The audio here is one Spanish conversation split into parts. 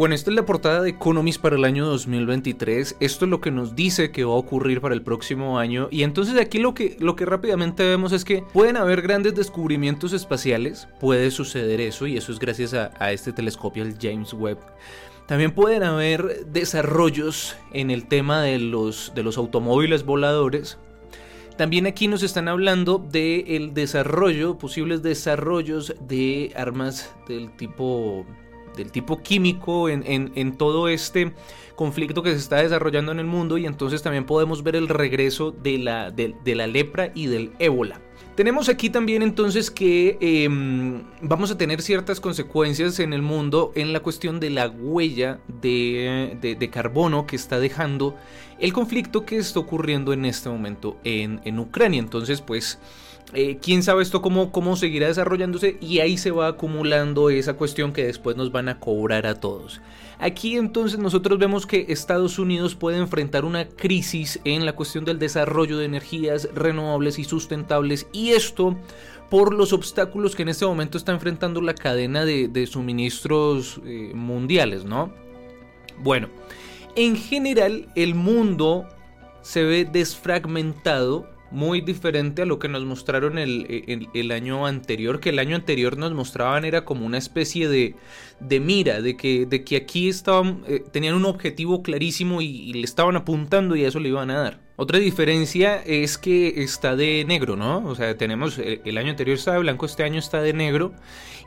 Bueno, esta es la portada de Economist para el año 2023. Esto es lo que nos dice que va a ocurrir para el próximo año. Y entonces aquí lo que, lo que rápidamente vemos es que pueden haber grandes descubrimientos espaciales. Puede suceder eso y eso es gracias a, a este telescopio, el James Webb. También pueden haber desarrollos en el tema de los, de los automóviles voladores. También aquí nos están hablando del desarrollo, posibles desarrollos de armas del tipo del tipo químico en, todo este conflicto que se está desarrollando en el mundo y entonces también podemos ver el regreso de la, de, la lepra y del ébola. Tenemos aquí también entonces que em, vamos a tener ciertas consecuencias en el mundo en la cuestión de la huella de, de, carbono que está dejando el conflicto que está ocurriendo en este momento en, en Ucrania. Entonces pues eh, quién sabe esto cómo, cómo seguirá desarrollándose y ahí se va acumulando esa cuestión que después nos van a cobrar a todos. Aquí entonces nosotros vemos que Estados Unidos puede enfrentar una crisis en la cuestión del desarrollo de energías renovables y sustentables y esto por los obstáculos que en este momento está enfrentando la cadena de, suministros eh, mundiales, ¿no? Bueno, en general el mundo se ve desfragmentado muy diferente a lo que nos mostraron el, el, año anterior, que el año anterior nos mostraban era como una especie de, de mira, de que, de que aquí estaban, eh, tenían un objetivo clarísimo y, le estaban apuntando y a eso le iban a dar. Otra diferencia es que está de negro, ¿no? O sea, tenemos, el, año anterior estaba de blanco, este año está de negro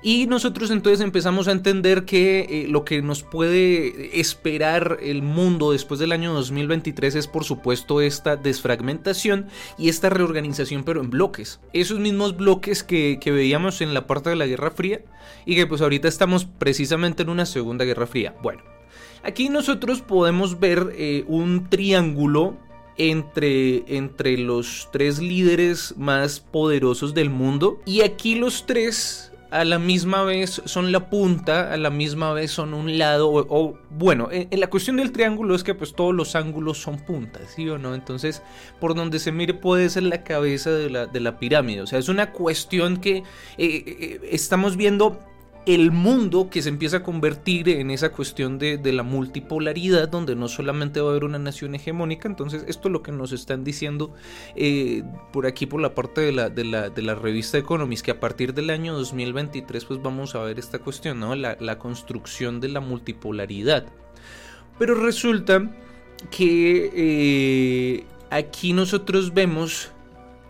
y nosotros entonces empezamos a entender que eh, lo que nos puede esperar el mundo después del año 2023 es por supuesto esta desfragmentación y esta reorganización pero en bloques. Esos mismos bloques que, veíamos en la parte de la Guerra Fría y que pues ahorita estamos precisamente en una Segunda Guerra Fría. Bueno, aquí nosotros podemos ver eh, un triángulo entre, entre los tres líderes más poderosos del mundo y aquí los tres a la misma vez son la punta, a la misma vez son un lado, o, bueno, en, la cuestión del triángulo es que pues todos los ángulos son puntas, ¿sí o no? Entonces, por donde se mire puede ser la cabeza de la, de la pirámide, o sea, es una cuestión que eh, eh, estamos viendo el mundo que se empieza a convertir en esa cuestión de, la multipolaridad, donde no solamente va a haber una nación hegemónica, entonces esto es lo que nos están diciendo eh, por aquí, por la parte de la, de la, de la revista Economist, que a partir del año 2023 pues vamos a ver esta cuestión, ¿no? la, la construcción de la multipolaridad. Pero resulta que eh, aquí nosotros vemos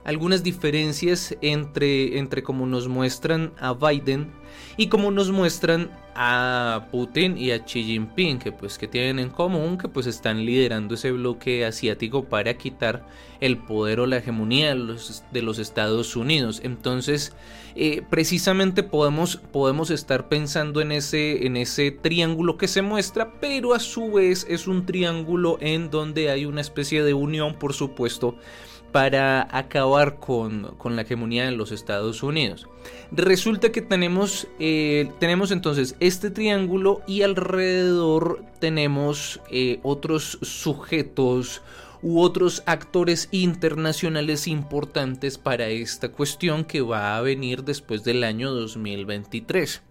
algunas diferencias entre, entre como nos muestran a Biden y como nos muestran a Putin y a Xi Jinping que pues que tienen en común que pues están liderando ese bloque asiático para quitar el poder o la hegemonía de los, de los Estados Unidos. Entonces eh, precisamente podemos, podemos estar pensando en ese, en ese triángulo que se muestra pero a su vez es un triángulo en donde hay una especie de unión por supuesto para acabar con, la hegemonía en los Estados Unidos. Resulta que tenemos, eh, tenemos entonces este triángulo y alrededor tenemos eh, otros sujetos u otros actores internacionales importantes para esta cuestión que va a venir después del año 2023.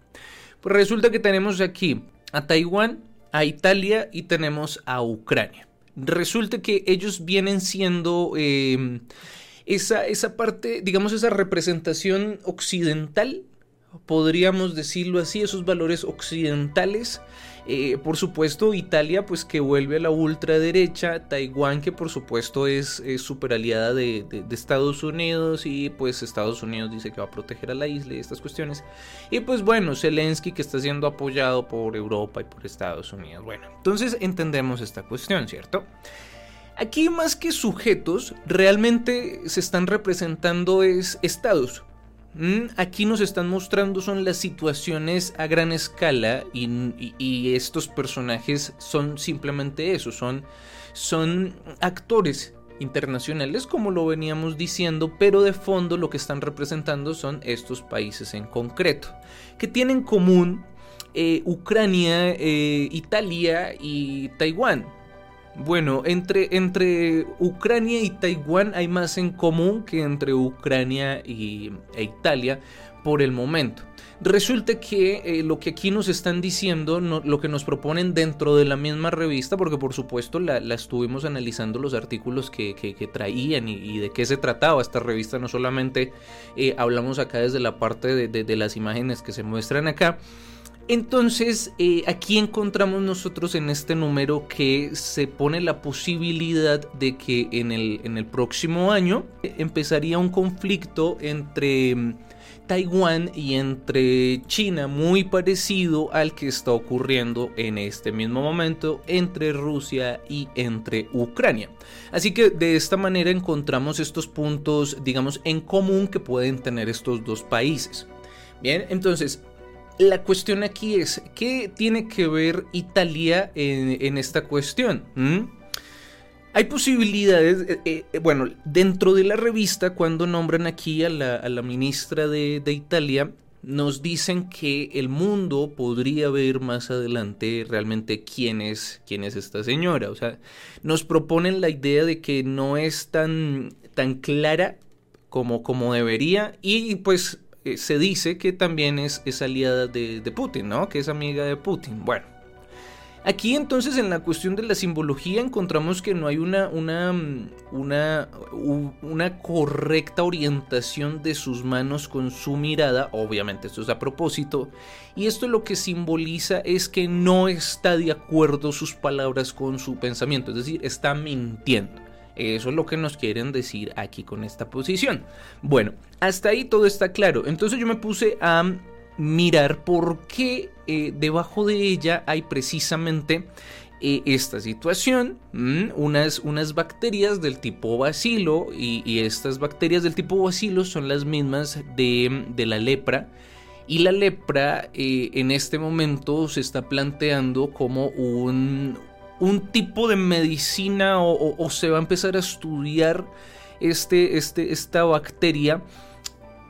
Pues resulta que tenemos aquí a Taiwán, a Italia y tenemos a Ucrania resulta que ellos vienen siendo em, esa, esa parte, digamos, esa representación occidental, podríamos decirlo así, esos valores occidentales eh, por supuesto, Italia, pues que vuelve a la ultraderecha. Taiwán, que por supuesto es, super aliada de, Estados Unidos. Y pues Estados Unidos dice que va a proteger a la isla y estas cuestiones. Y pues bueno, Zelensky, que está siendo apoyado por Europa y por Estados Unidos. Bueno, entonces entendemos esta cuestión, ¿cierto? Aquí más que sujetos, realmente se están representando es estados. Mm, aquí nos están mostrando son las situaciones a gran escala y, estos personajes son simplemente eso, son, son actores internacionales como lo veníamos diciendo, pero de fondo lo que están representando son estos países en concreto, que tienen en común eh, Ucrania, eh, Italia y Taiwán. Bueno, entre, entre Ucrania y Taiwán hay más en común que entre Ucrania y, e Italia por el momento. Resulta que eh, lo que aquí nos están diciendo, lo que nos proponen dentro de la misma revista, porque por supuesto la, estuvimos analizando los artículos que, traían y, de qué se trataba esta revista, no solamente eh, hablamos acá desde la parte de, las imágenes que se muestran acá. Entonces, eh, aquí encontramos nosotros en este número que se pone la posibilidad de que en el, en el próximo año empezaría un conflicto entre Taiwán y entre China, muy parecido al que está ocurriendo en este mismo momento entre Rusia y entre Ucrania. Así que de esta manera encontramos estos puntos, digamos, en común que pueden tener estos dos países. Bien, entonces, la cuestión aquí es, ¿qué tiene que ver Italia en, esta cuestión? ¿Mm? Hay posibilidades, eh, eh, bueno, dentro de la revista, cuando nombran aquí a la, ministra de, Italia, nos dicen que el mundo podría ver más adelante realmente quién es, quién es esta señora. O sea, nos proponen la idea de que no es tan, tan clara como, como debería y pues eh, se dice que también es, es aliada de, de Putin, ¿no? Que es amiga de Putin. Bueno. Aquí entonces en la cuestión de la simbología encontramos que no hay una, una, una, una, correcta orientación de sus manos con su mirada, obviamente esto es a propósito, y esto lo que simboliza es que no está de acuerdo sus palabras con su pensamiento, es decir, está mintiendo. Eso es lo que nos quieren decir aquí con esta posición. Bueno, hasta ahí todo está claro. Entonces yo me puse a mirar por qué eh, debajo de ella hay precisamente eh, esta situación, unas, unas, bacterias del tipo bacilo y, estas bacterias del tipo bacilo son las mismas de, la lepra y la lepra eh, en este momento se está planteando como un, un tipo de medicina o, se va a empezar a estudiar este, este, esta bacteria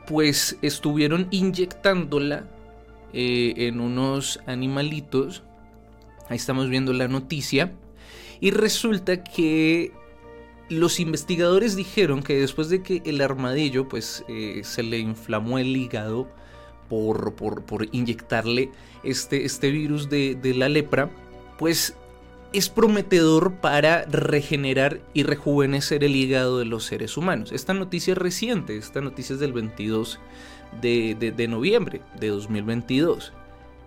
pues estuvieron inyectándola eh, en unos animalitos. Ahí estamos viendo la noticia. Y resulta que los investigadores dijeron que después de que el armadillo pues eh, se le inflamó el hígado por, por, inyectarle este, este virus de, de la lepra, pues es prometedor para regenerar y rejuvenecer el hígado de los seres humanos. Esta noticia es reciente, esta noticia es del 22 de, noviembre de 2022.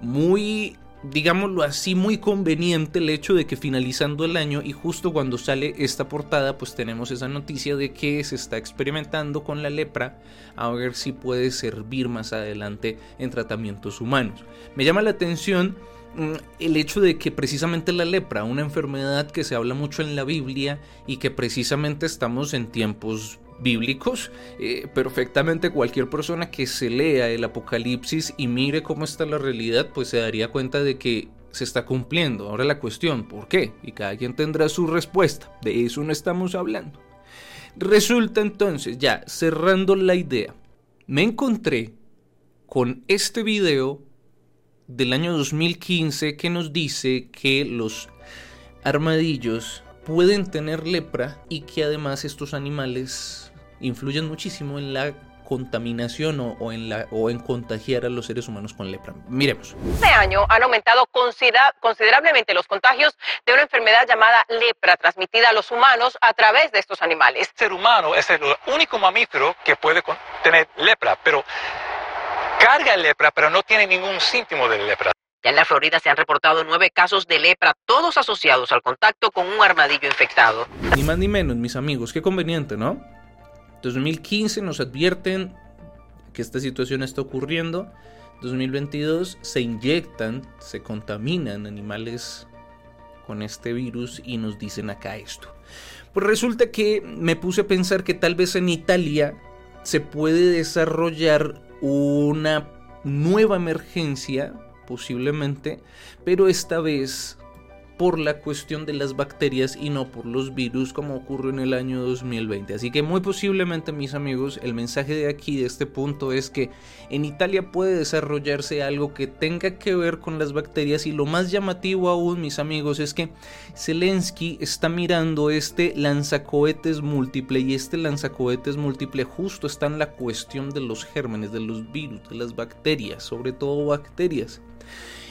Muy, digámoslo así, muy conveniente el hecho de que finalizando el año y justo cuando sale esta portada, pues tenemos esa noticia de que se está experimentando con la lepra a ver si puede servir más adelante en tratamientos humanos. Me llama la atención el hecho de que precisamente la lepra, una enfermedad que se habla mucho en la Biblia y que precisamente estamos en tiempos bíblicos, eh, perfectamente cualquier persona que se lea el Apocalipsis y mire cómo está la realidad, pues se daría cuenta de que se está cumpliendo. Ahora la cuestión, ¿por qué? Y cada quien tendrá su respuesta. De eso no estamos hablando. Resulta entonces, ya cerrando la idea, me encontré con este video del año 2015 que nos dice que los armadillos pueden tener lepra y que además estos animales influyen muchísimo en la contaminación o, en la, o en contagiar a los seres humanos con lepra. Miremos. Este año han aumentado considerablemente los contagios de una enfermedad llamada lepra transmitida a los humanos a través de estos animales. El ser humano es el único mamífero que puede tener lepra, pero carga el lepra, pero no tiene ningún síntoma de lepra. Ya en la Florida se han reportado nueve casos de lepra, todos asociados al contacto con un armadillo infectado. Ni más ni menos, mis amigos, qué conveniente, ¿no? 2015 nos advierten que esta situación está ocurriendo. 2022 se inyectan, se contaminan animales con este virus y nos dicen acá esto. Pues resulta que me puse a pensar que tal vez en Italia se puede desarrollar una nueva emergencia, posiblemente, pero esta vez por la cuestión de las bacterias y no por los virus como ocurrió en el año 2020. Así que muy posiblemente mis amigos, el mensaje de aquí, de este punto, es que en Italia puede desarrollarse algo que tenga que ver con las bacterias y lo más llamativo aún mis amigos es que Zelensky está mirando este lanzacohetes múltiple y este lanzacohetes múltiple justo está en la cuestión de los gérmenes, de los virus, de las bacterias, sobre todo bacterias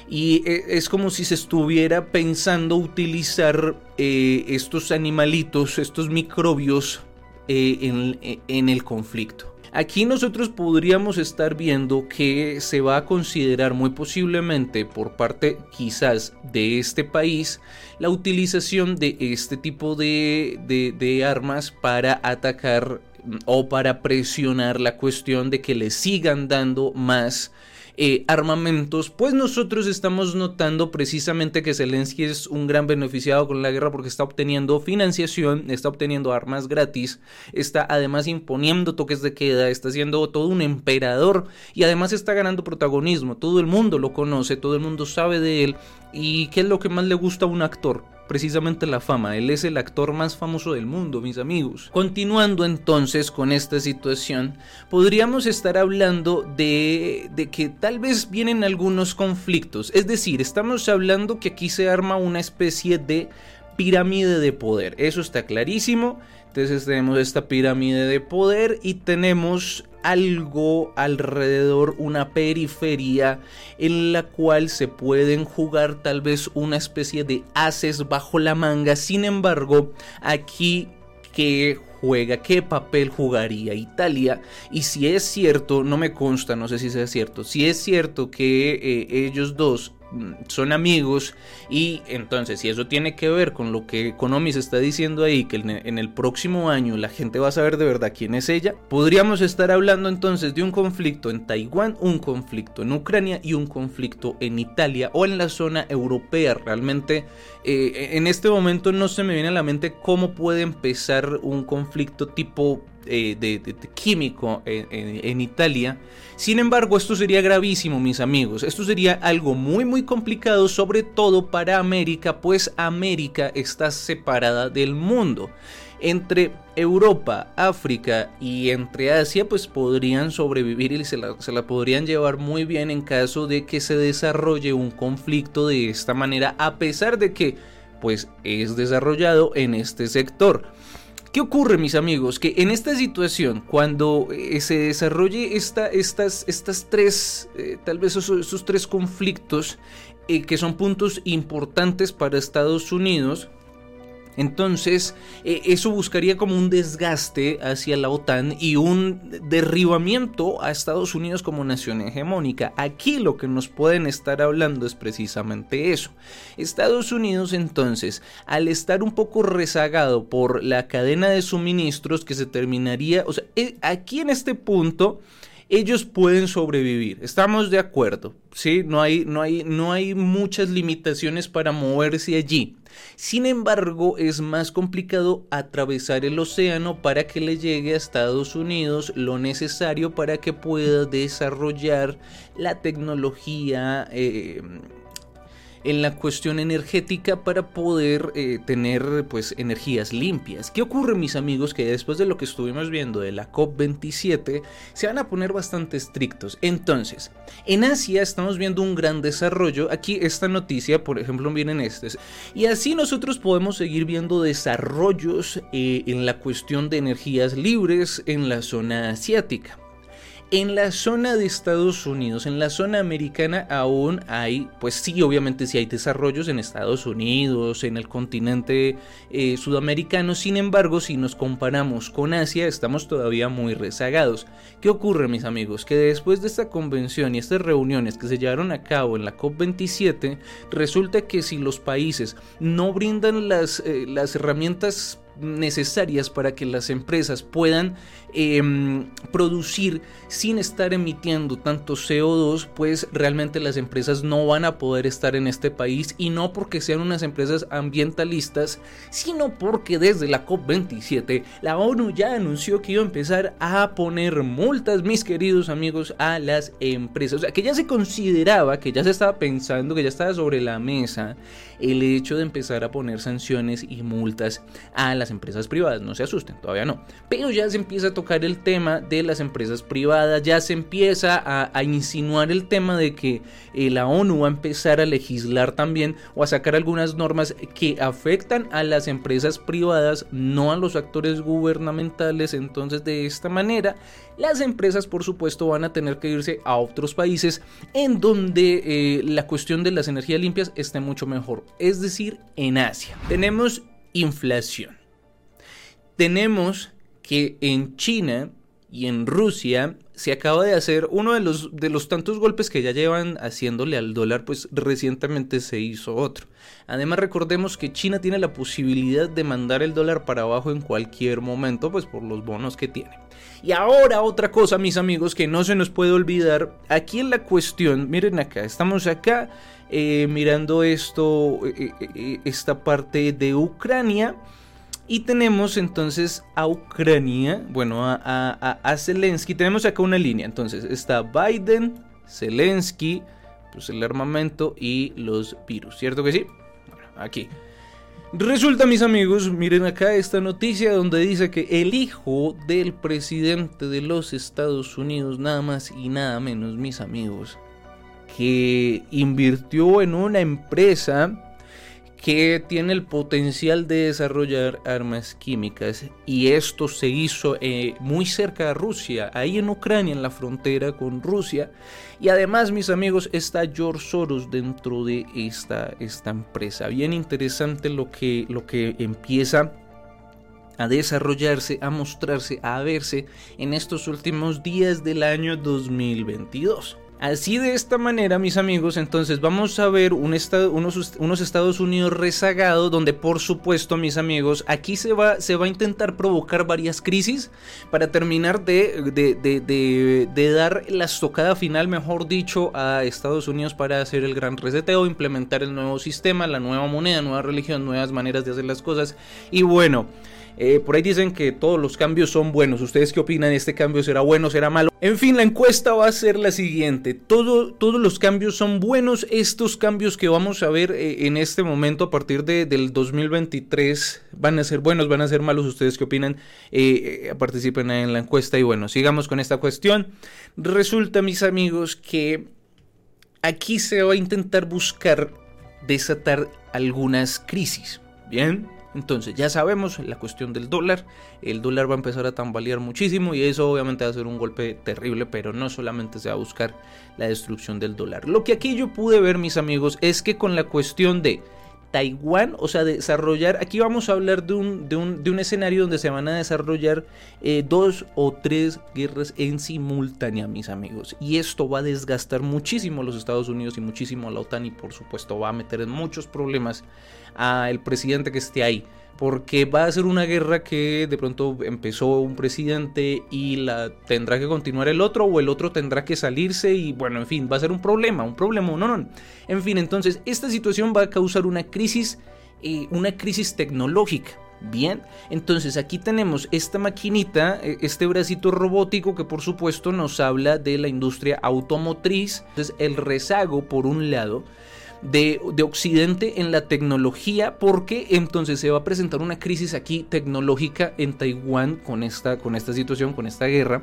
y eh, es como si se estuviera pensando utilizar eh, estos animalitos, estos microbios eh, en, el conflicto. Aquí nosotros podríamos estar viendo que se va a considerar muy posiblemente por parte quizás de este país la utilización de este tipo de, armas para atacar mm, o para presionar la cuestión de que le sigan dando más eh, armamentos, pues nosotros estamos notando precisamente que Zelensky es un gran beneficiado con la guerra porque está obteniendo financiación, está obteniendo armas gratis, está además imponiendo toques de queda, está siendo todo un emperador y además está ganando protagonismo. Todo el mundo lo conoce, todo el mundo sabe de él y qué es lo que más le gusta a un actor precisamente la fama. Él es el actor más famoso del mundo, mis amigos. Continuando entonces con esta situación, podríamos estar hablando de, de que tal vez vienen algunos conflictos. Es decir, estamos hablando que aquí se arma una especie de pirámide de poder. Eso está clarísimo. Entonces tenemos esta pirámide de poder y tenemos algo alrededor, una periferia en la cual se pueden jugar tal vez una especie de haces bajo la manga. Sin embargo, aquí que juega, qué papel jugaría Italia y si es cierto, no me consta, no sé si sea cierto, si es cierto que eh, ellos dos son amigos y entonces si eso tiene que ver con lo que Economis está diciendo ahí que en el próximo año la gente va a saber de verdad quién es ella podríamos estar hablando entonces de un conflicto en Taiwán un conflicto en Ucrania y un conflicto en Italia o en la zona europea. Realmente eh, en este momento no se me viene a la mente cómo puede empezar un conflicto tipo eh, de, químico en, Italia. Sin embargo, esto sería gravísimo, mis amigos. Esto sería algo muy, muy complicado, sobre todo para América, pues América está separada del mundo. Entre Europa, África y entre Asia, pues podrían sobrevivir y se la, se la podrían llevar muy bien en caso de que se desarrolle un conflicto de esta manera, a pesar de que pues es desarrollado en este sector. ¿Qué ocurre, mis amigos? Que en esta situación, cuando eh, se desarrolle esta, estas, estas tres, eh, tal vez esos, tres conflictos, eh, que son puntos importantes para Estados Unidos, entonces, eh, eso buscaría como un desgaste hacia la OTAN y un derribamiento a Estados Unidos como nación hegemónica. Aquí lo que nos pueden estar hablando es precisamente eso. Estados Unidos entonces, al estar un poco rezagado por la cadena de suministros que se terminaría, o sea, eh, aquí en este punto ellos pueden sobrevivir. Estamos de acuerdo, ¿sí? No hay, no hay, no hay muchas limitaciones para moverse allí. Sin embargo, es más complicado atravesar el océano para que le llegue a Estados Unidos lo necesario para que pueda desarrollar la tecnología eh, en la cuestión energética para poder eh, tener pues energías limpias. ¿Qué ocurre mis amigos? Que después de lo que estuvimos viendo de la COP27 se van a poner bastante estrictos. Entonces, en Asia estamos viendo un gran desarrollo. Aquí esta noticia, por ejemplo, vienen estos. Y así nosotros podemos seguir viendo desarrollos eh, en la cuestión de energías libres en la zona asiática. En la zona de Estados Unidos, en la zona americana aún hay, pues sí, obviamente sí hay desarrollos en Estados Unidos, en el continente eh, sudamericano, sin embargo, si nos comparamos con Asia, estamos todavía muy rezagados. ¿Qué ocurre, mis amigos? Que después de esta convención y estas reuniones que se llevaron a cabo en la COP27, resulta que si los países no brindan las, eh, las herramientas necesarias para que las empresas puedan em, producir sin estar emitiendo tanto CO2, pues realmente las empresas no van a poder estar en este país y no porque sean unas empresas ambientalistas, sino porque desde la COP27 la ONU ya anunció que iba a empezar a poner multas, mis queridos amigos, a las empresas. O sea, que ya se consideraba, que ya se estaba pensando, que ya estaba sobre la mesa el hecho de empezar a poner sanciones y multas a las empresas privadas. No se asusten, todavía no. Pero ya se empieza a tocar el tema de las empresas privadas, ya se empieza a, insinuar el tema de que eh, la ONU va a empezar a legislar también o a sacar algunas normas que afectan a las empresas privadas, no a los actores gubernamentales. Entonces de esta manera las empresas por supuesto van a tener que irse a otros países en donde eh, la cuestión de las energías limpias esté mucho mejor, es decir, en Asia. Tenemos inflación. Tenemos que en China y en Rusia se acaba de hacer uno de los, de los tantos golpes que ya llevan haciéndole al dólar, pues recientemente se hizo otro. Además recordemos que China tiene la posibilidad de mandar el dólar para abajo en cualquier momento, pues por los bonos que tiene. Y ahora otra cosa, mis amigos, que no se nos puede olvidar, aquí en la cuestión, miren acá, estamos acá eh, mirando esto, eh, eh, esta parte de Ucrania. Y tenemos entonces a Ucrania, bueno, a, Zelensky. Tenemos acá una línea. Entonces está Biden, Zelensky, pues el armamento y los virus. ¿Cierto que sí? Bueno, aquí. Resulta, mis amigos, miren acá esta noticia donde dice que el hijo del presidente de los Estados Unidos, nada más y nada menos, mis amigos, que invirtió en una empresa que tiene el potencial de desarrollar armas químicas y esto se hizo eh, muy cerca de Rusia, ahí en Ucrania, en la frontera con Rusia. Y además, mis amigos, está George Soros dentro de esta, esta empresa. Bien interesante lo que, lo que empieza a desarrollarse, a mostrarse, a verse en estos últimos días del año 2022. Así de esta manera, mis amigos, entonces vamos a ver un estado, unos, Estados Unidos rezagados donde por supuesto, mis amigos, aquí se va, se va a intentar provocar varias crisis para terminar de, de dar la estocada final, mejor dicho, a Estados Unidos para hacer el gran reseteo, implementar el nuevo sistema, la nueva moneda, nueva religión, nuevas maneras de hacer las cosas. Y bueno, eh, por ahí dicen que todos los cambios son buenos. ¿Ustedes qué opinan? ¿Este cambio será bueno, será malo? En fin, la encuesta va a ser la siguiente. Todo, todos los cambios son buenos. Estos cambios que vamos a ver eh, en este momento a partir de, del 2023 van a ser buenos, van a ser malos. ¿Ustedes qué opinan? Eh, participen en la encuesta y bueno, sigamos con esta cuestión. Resulta, mis amigos, que aquí se va a intentar buscar desatar algunas crisis. Bien, entonces ya sabemos la cuestión del dólar, el dólar va a empezar a tambalear muchísimo y eso obviamente va a ser un golpe terrible, pero no solamente se va a buscar la destrucción del dólar. Lo que aquí yo pude ver mis amigos es que con la cuestión de Taiwán, o sea, desarrollar, aquí vamos a hablar de un, de un, escenario donde se van a desarrollar eh, dos o tres guerras en simultánea, mis amigos. Y esto va a desgastar muchísimo a los Estados Unidos y muchísimo a la OTAN y por supuesto va a meter en muchos problemas al presidente que esté ahí porque va a ser una guerra que de pronto empezó un presidente y la tendrá que continuar el otro o el otro tendrá que salirse y bueno, en fin, va a ser un problema, un problema, no, no. En fin, entonces esta situación va a causar una crisis, eh, una crisis tecnológica. Bien, entonces aquí tenemos esta maquinita, eh, este bracito robótico que por supuesto nos habla de la industria automotriz. Entonces el rezago por un lado de, Occidente en la tecnología, porque entonces se va a presentar una crisis aquí tecnológica en Taiwán con esta, con esta situación, con esta guerra.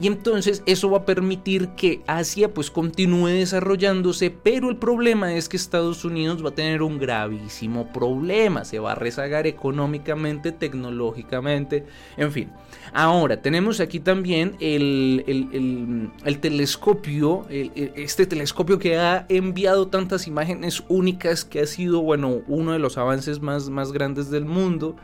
Y entonces eso va a permitir que Asia pues continúe desarrollándose, pero el problema es que Estados Unidos va a tener un gravísimo problema, se va a rezagar económicamente, tecnológicamente, en fin. Ahora, tenemos aquí también el, el, telescopio, este telescopio que ha enviado tantas imágenes únicas, que ha sido, bueno, uno de los avances más, más grandes del mundo.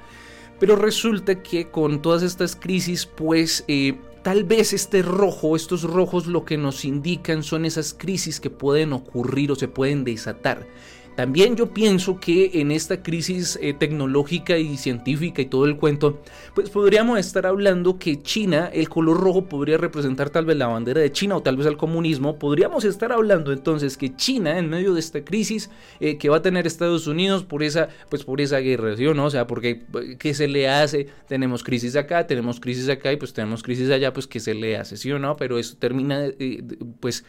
Pero resulta que con todas estas crisis, pues eh, tal vez este rojo, estos rojos lo que nos indican son esas crisis que pueden ocurrir o se pueden desatar También yo pienso que en esta crisis eh, tecnológica y científica y todo el cuento, pues podríamos estar hablando que China, el color rojo podría representar tal vez la bandera de China o tal vez el comunismo. Podríamos estar hablando entonces que China en medio de esta crisis eh, que va a tener Estados Unidos por esa, pues por esa guerra, ¿sí o no? O sea, porque eh, ¿qué se le hace? Tenemos crisis acá, tenemos crisis acá y pues tenemos crisis allá, pues ¿qué se le hace? ¿Sí o no? Pero eso termina pues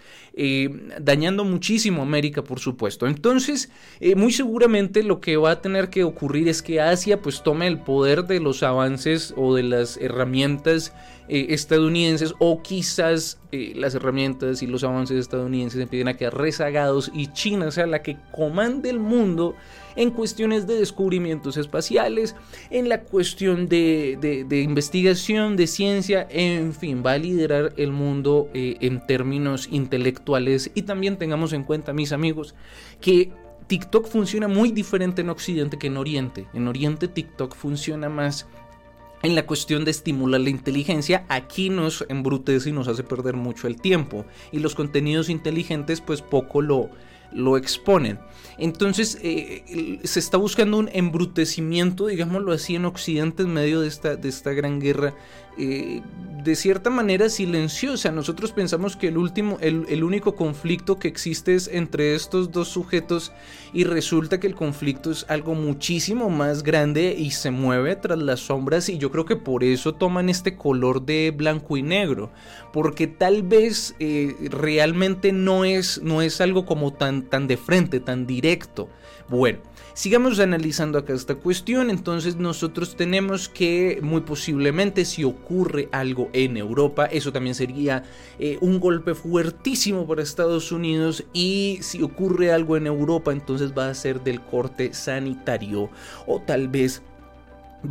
dañando muchísimo América, por supuesto. Entonces, eh, muy seguramente lo que va a tener que ocurrir es que Asia pues tome el poder de los avances o de las herramientas eh, estadounidenses o quizás eh, las herramientas y los avances estadounidenses empiecen a quedar rezagados y China sea la que comande el mundo en cuestiones de descubrimientos espaciales, en la cuestión de, investigación, de ciencia, en fin, va a liderar el mundo en términos intelectuales. Y también tengamos en cuenta, mis amigos, que TikTok funciona muy diferente en Occidente que en Oriente. En Oriente TikTok funciona más en la cuestión de estimular la inteligencia, aquí nos embrutece y nos hace perder mucho el tiempo. Y los contenidos inteligentes pues poco lo, lo exponen. Entonces eh, se está buscando un embrutecimiento, digámoslo así, en Occidente en medio de esta, de esta gran guerra, eh, de cierta manera silenciosa. Nosotros pensamos que el, último, el, único conflicto que existe es entre estos dos sujetos y resulta que el conflicto es algo muchísimo más grande y se mueve tras las sombras y yo creo que por eso toman este color de blanco y negro, porque tal vez eh, realmente no es, no es algo como tan, tan de frente, tan directo. Bueno, sigamos analizando acá esta cuestión. Entonces nosotros tenemos que muy posiblemente si ocurre algo en Europa, eso también sería eh, un golpe fuertísimo para Estados Unidos. Y si ocurre algo en Europa, entonces va a ser del corte sanitario o tal vez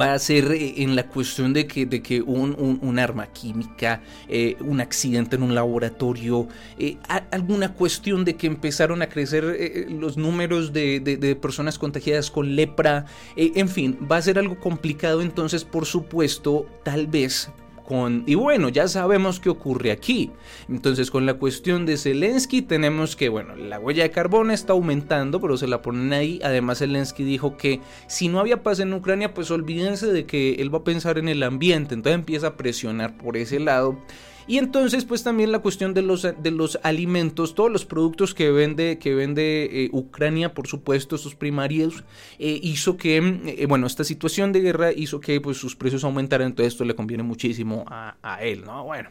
va a ser eh, en la cuestión de que, de que un, arma química, eh, un accidente en un laboratorio, eh, alguna cuestión de que empezaron a crecer los números de, de, personas contagiadas con lepra, en fin, va a ser algo complicado. Entonces por supuesto, tal vez y bueno, ya sabemos qué ocurre aquí. Entonces con la cuestión de Zelensky tenemos que, bueno, la huella de carbono está aumentando, pero se la ponen ahí. Además Zelensky dijo que si no había paz en Ucrania, pues olvídense de que él va a pensar en el ambiente. Entonces empieza a presionar por ese lado. Y entonces, pues también la cuestión de los, de los alimentos, todos los productos que vende, que vende eh, Ucrania, por supuesto, sus primarios, eh, hizo que, eh, bueno, esta situación de guerra hizo que pues, sus precios aumentaran, entonces esto le conviene muchísimo a, él, ¿no? Bueno.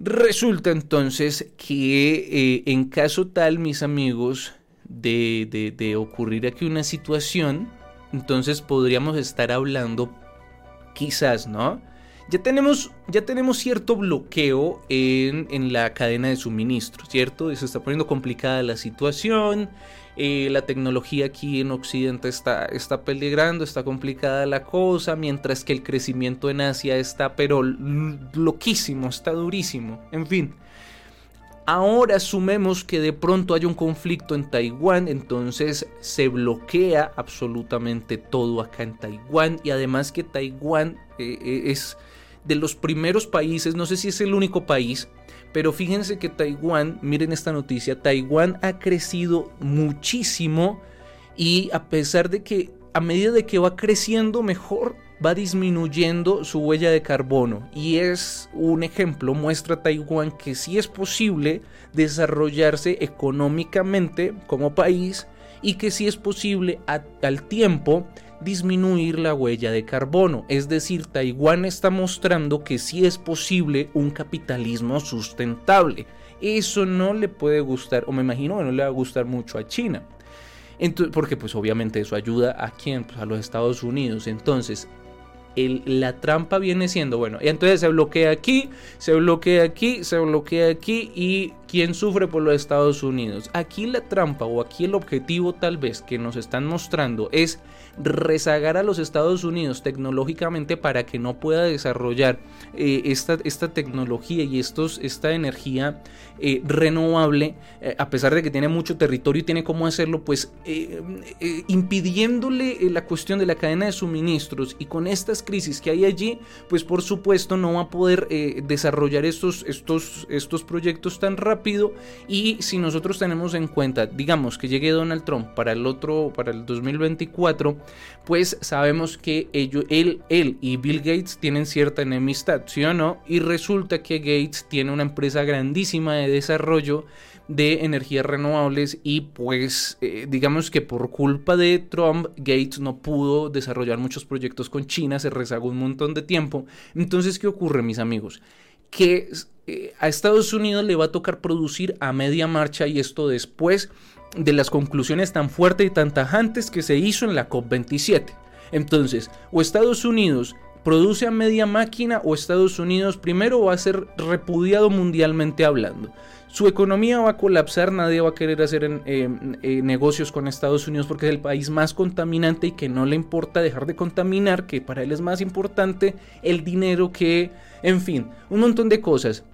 Resulta entonces que en caso tal, mis amigos, de, de, de ocurrir aquí una situación, entonces podríamos estar hablando, quizás, ¿no? Ya tenemos, ya tenemos cierto bloqueo en, la cadena de suministro, ¿cierto? Se está poniendo complicada la situación, eh, la tecnología aquí en Occidente está, está peligrando, está complicada la cosa, mientras que el crecimiento en Asia está pero loquísimo, está durísimo, en fin. Ahora asumemos que de pronto hay un conflicto en Taiwán, entonces se bloquea absolutamente todo acá en Taiwán y además que Taiwán eh, eh, es de los primeros países, no sé si es el único país, pero fíjense que Taiwán, miren esta noticia, Taiwán ha crecido muchísimo y a pesar de que a medida de que va creciendo mejor, va disminuyendo su huella de carbono. Y es un ejemplo, muestra Taiwán que sí es posible desarrollarse económicamente como país y que sí es posible al tiempo disminuir la huella de carbono. Es decir, Taiwán está mostrando que sí es posible un capitalismo sustentable. Eso no le puede gustar, o me imagino que no le va a gustar mucho a China. Entonces, porque pues obviamente eso ayuda a quién, pues a los Estados Unidos. Entonces, la trampa viene siendo, bueno, y entonces se bloquea aquí, se bloquea aquí, se bloquea aquí y ¿quién sufre por los Estados Unidos? Aquí la trampa o aquí el objetivo tal vez que nos están mostrando es rezagar a los Estados Unidos tecnológicamente para que no pueda desarrollar eh, esta, esta, tecnología y estos, esta energía eh, renovable, eh, a pesar de que tiene mucho territorio y tiene cómo hacerlo, pues impidiéndole la cuestión de la cadena de suministros y con estas crisis que hay allí, pues por supuesto no va a poder desarrollar estos, estos, estos proyectos tan rápido y si nosotros tenemos en cuenta, digamos que llegue Donald Trump para el otro, para el 2024, pues sabemos que ellos, él, él y Bill Gates tienen cierta enemistad, ¿sí o no? Y resulta que Gates tiene una empresa grandísima de desarrollo de energías renovables y pues eh, digamos que por culpa de Trump Gates no pudo desarrollar muchos proyectos con China, se rezagó un montón de tiempo. Entonces, ¿qué ocurre mis amigos? Que eh, a Estados Unidos le va a tocar producir a media marcha y esto después de las conclusiones tan fuertes y tan tajantes que se hizo en la COP27. Entonces, o Estados Unidos produce a media máquina o Estados Unidos primero va a ser repudiado mundialmente hablando su economía va a colapsar, nadie va a querer hacer negocios con Estados Unidos porque es el país más contaminante y que no le importa dejar de contaminar, que para él es más importante el dinero que, en fin, un montón de cosas.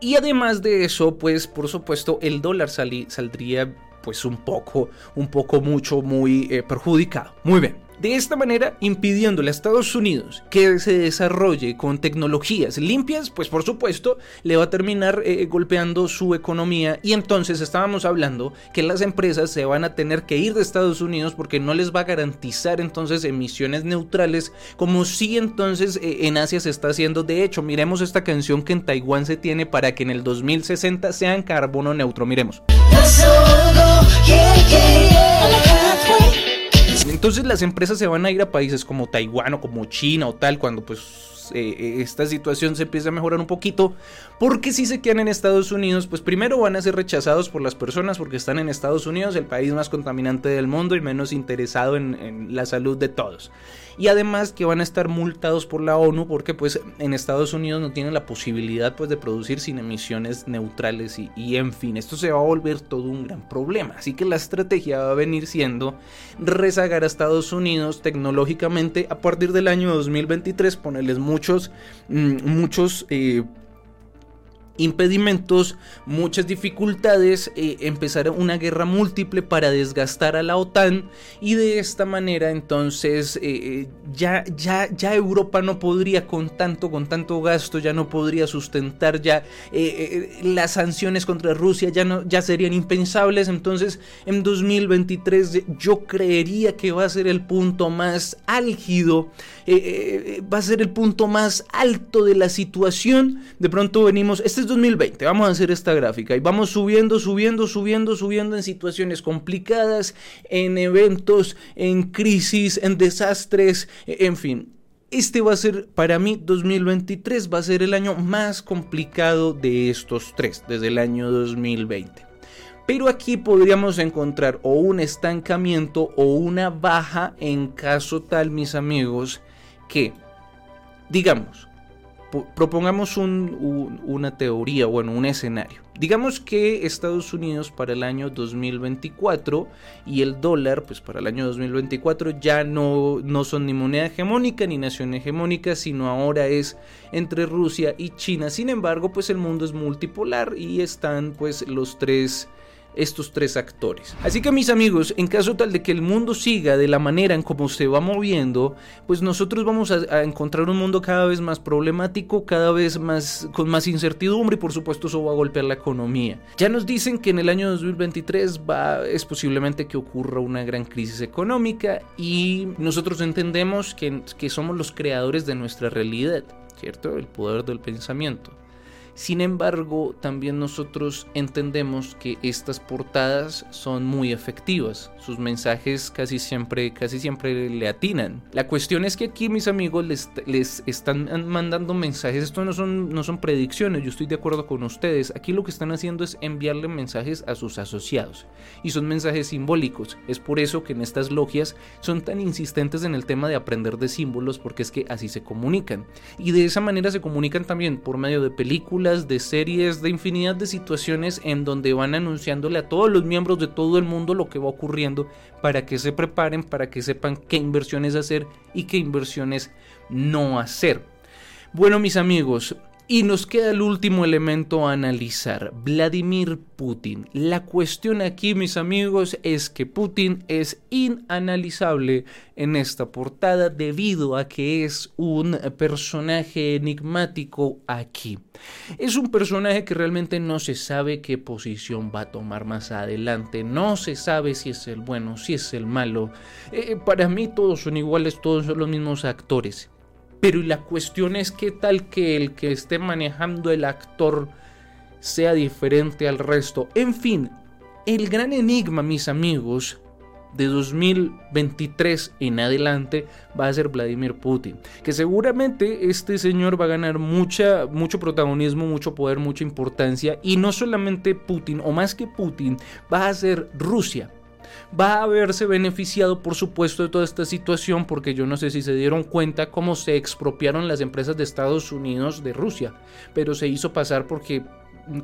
Y además de eso, pues por supuesto el dólar saldría pues un poco, un poco mucho, muy eh, perjudicado. Muy bien. De esta manera, impidiéndole a Estados Unidos que se desarrolle con tecnologías limpias, pues por supuesto le va a terminar eh, golpeando su economía y entonces estábamos hablando que las empresas se van a tener que ir de Estados Unidos porque no les va a garantizar entonces emisiones neutrales como si entonces eh, en Asia se está haciendo. De hecho, miremos esta canción que en Taiwán se tiene para que en el 2060 sean carbono neutro. Miremos. Entonces las empresas se van a ir a países como Taiwán o como China o tal cuando pues eh, eh, esta situación se empieza a mejorar un poquito, porque si se quedan en Estados Unidos, pues primero van a ser rechazados por las personas porque están en Estados Unidos, el país más contaminante del mundo y menos interesado en, en la salud de todos. Y además que van a estar multados por la ONU porque pues en Estados Unidos no tienen la posibilidad pues de producir sin emisiones neutrales y, en fin, esto se va a volver todo un gran problema. Así que la estrategia va a venir siendo rezagar a Estados Unidos tecnológicamente a partir del año 2023, ponerles muchos, mm, muchos eh, impedimentos, muchas dificultades, eh, empezar una guerra múltiple para desgastar a la OTAN. Y de esta manera entonces eh, eh, ya, ya, ya Europa no podría con tanto, con tanto gasto, ya no podría sustentar ya las sanciones contra Rusia ya, no, ya serían impensables, entonces en 2023 yo creería que va a ser el punto más álgido, va a ser el punto más alto de la situación, de pronto venimos, este es 2020, vamos a hacer esta gráfica y vamos subiendo, subiendo, subiendo, subiendo en situaciones complicadas, en eventos, en crisis, en desastres, en fin. Este va a ser, para mí, 2023 va a ser el año más complicado de estos tres, desde el año 2020. Pero aquí podríamos encontrar o un estancamiento o una baja en caso tal, mis amigos, que, digamos, propongamos una teoría, bueno, un escenario. Digamos que Estados Unidos para el año 2024 y el dólar, pues para el año 2024 ya no, no son ni moneda hegemónica ni nación hegemónica, sino ahora es entre Rusia y China. Sin embargo, pues el mundo es multipolar y están pues los tres estos tres actores. Así que mis amigos, en caso tal de que el mundo siga de la manera en como se va moviendo, pues nosotros vamos a, encontrar un mundo cada vez más problemático, cada vez más con más incertidumbre y por supuesto eso va a golpear la economía. Ya nos dicen que en el año 2023 va, es posiblemente que ocurra una gran crisis económica y nosotros entendemos que, que somos los creadores de nuestra realidad, ¿cierto? El poder del pensamiento. Sin embargo, también nosotros entendemos que estas portadas son muy efectivas. Sus mensajes casi siempre, casi siempre le atinan. La cuestión es que aquí mis amigos les, están mandando mensajes. Esto no son, no son predicciones, yo estoy de acuerdo con ustedes. Aquí lo que están haciendo es enviarle mensajes a sus asociados. Y son mensajes simbólicos. Es por eso que en estas logias son tan insistentes en el tema de aprender de símbolos porque es que así se comunican. Y de esa manera se comunican también por medio de películas de series, de infinidad de situaciones en donde van anunciándole a todos los miembros de todo el mundo lo que va ocurriendo para que se preparen, para que sepan qué inversiones hacer y qué inversiones no hacer. Bueno mis amigos, Y nos queda el último elemento a analizar, Vladimir Putin. La cuestión aquí, mis amigos, es que Putin es inanalizable en esta portada debido a que es un personaje enigmático aquí. Es un personaje que realmente no se sabe qué posición va a tomar más adelante, no se sabe si es el bueno, si es el malo. Eh, para mí todos son iguales, todos son los mismos actores. Pero la cuestión es qué tal que el que esté manejando el actor sea diferente al resto. En fin, el gran enigma, mis amigos, de 2023 en adelante va a ser Vladimir Putin. Que seguramente este señor va a ganar mucha, mucho protagonismo, mucho poder, mucha importancia. Y no solamente Putin, o más que Putin, va a ser Rusia va a haberse beneficiado, por supuesto, de toda esta situación, porque yo no sé si se dieron cuenta cómo se expropiaron las empresas de Estados Unidos de Rusia, pero se hizo pasar porque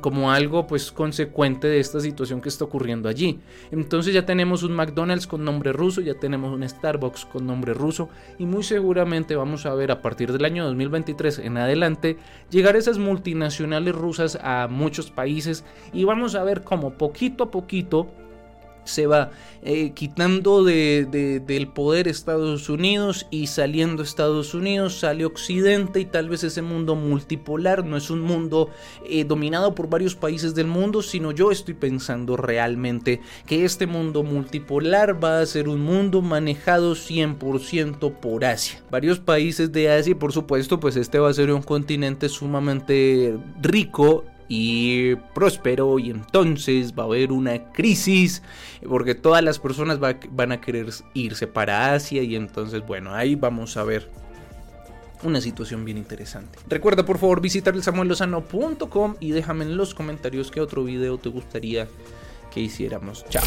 como algo pues consecuente de esta situación que está ocurriendo allí. Entonces ya tenemos un McDonald's con nombre ruso, ya tenemos un Starbucks con nombre ruso y muy seguramente vamos a ver a partir del año 2023 en adelante llegar esas multinacionales rusas a muchos países y vamos a ver como poquito a poquito se va eh, quitando de, del poder Estados Unidos y saliendo Estados Unidos, sale Occidente y tal vez ese mundo multipolar no es un mundo eh, dominado por varios países del mundo, sino yo estoy pensando realmente que este mundo multipolar va a ser un mundo manejado 100% por Asia. Varios países de Asia y por supuesto pues este va a ser un continente sumamente rico y próspero y entonces va a haber una crisis porque todas las personas van a querer irse para Asia y entonces bueno ahí vamos a ver una situación bien interesante. Recuerda por favor visitar el samuellozano.com y déjame en los comentarios qué otro video te gustaría que hiciéramos. Chao.